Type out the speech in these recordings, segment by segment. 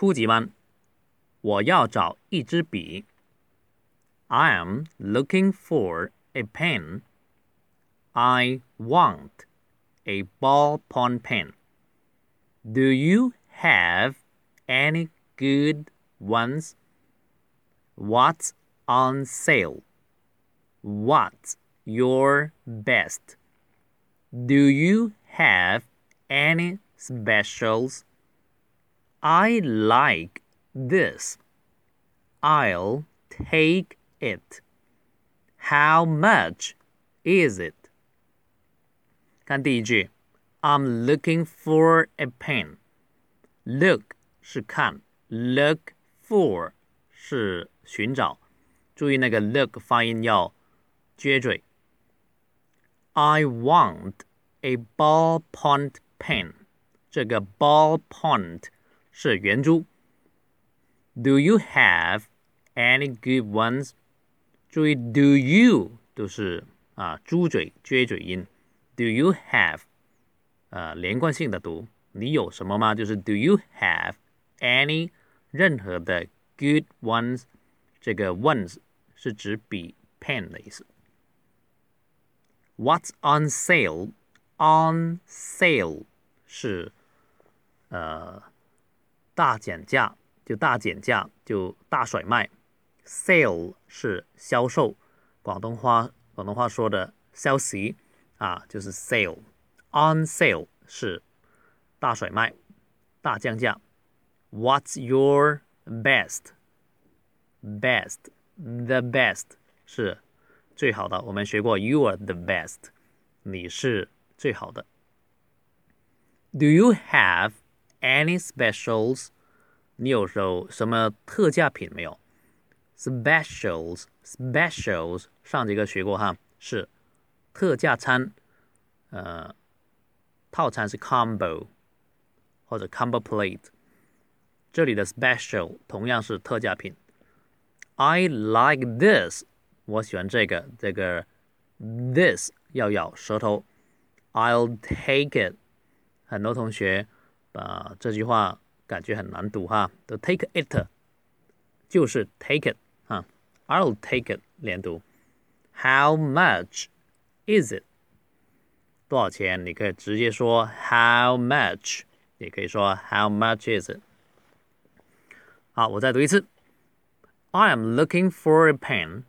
初级班。我要找一支笔。I am looking for a pen. I want a ballpoint pen. Do you have any good ones? What's on sale? What's your best? Do you have any specials? I like this. I'll take it. How much is it? 看第一句，I'm looking for a pen. Look 是看，look for 是寻找。注意那个 look 发音要撅嘴。I want a ballpoint pen. 这个 ballpoint 是圆珠。Do you have any good ones？注意，do you 都是啊猪嘴撅嘴音。Do you have 呃连贯性的读，你有什么吗？就是 Do you have any 任何的 good ones？这个 ones 是指笔 pen 的意思。What's on sale？On sale 是呃 大减价。就大减价，就大甩卖。Sale 是销售，广东话广东话说的消息啊，就是 sale。On sale 是大甩卖、大降价。What's your best？Best，the best 是最好的。我们学过，You are the best，你是最好的。Do you have any specials？你有有什么特价品没有？Specials，specials，上节课学过哈，是特价餐，呃，套餐是 combo 或者 combo plate。这里的 special 同样是特价品。I like this，我喜欢这个，这个 this 要咬舌头。I'll take it，很多同学 把这句话。感觉很难读哈。The take it 就是 take it 啊，I'll take it 连读。How much is it？多少钱？你可以直接说 How much，也可以说 How much is it？好，我再读一次。I am looking for a pen.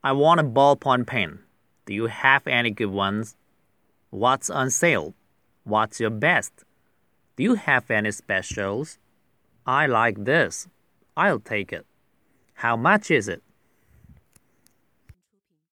I want a ballpoint pen. Do you have any good ones? What's on sale? What's your best? Do you have any specials? I like this. I'll take it. How much is it?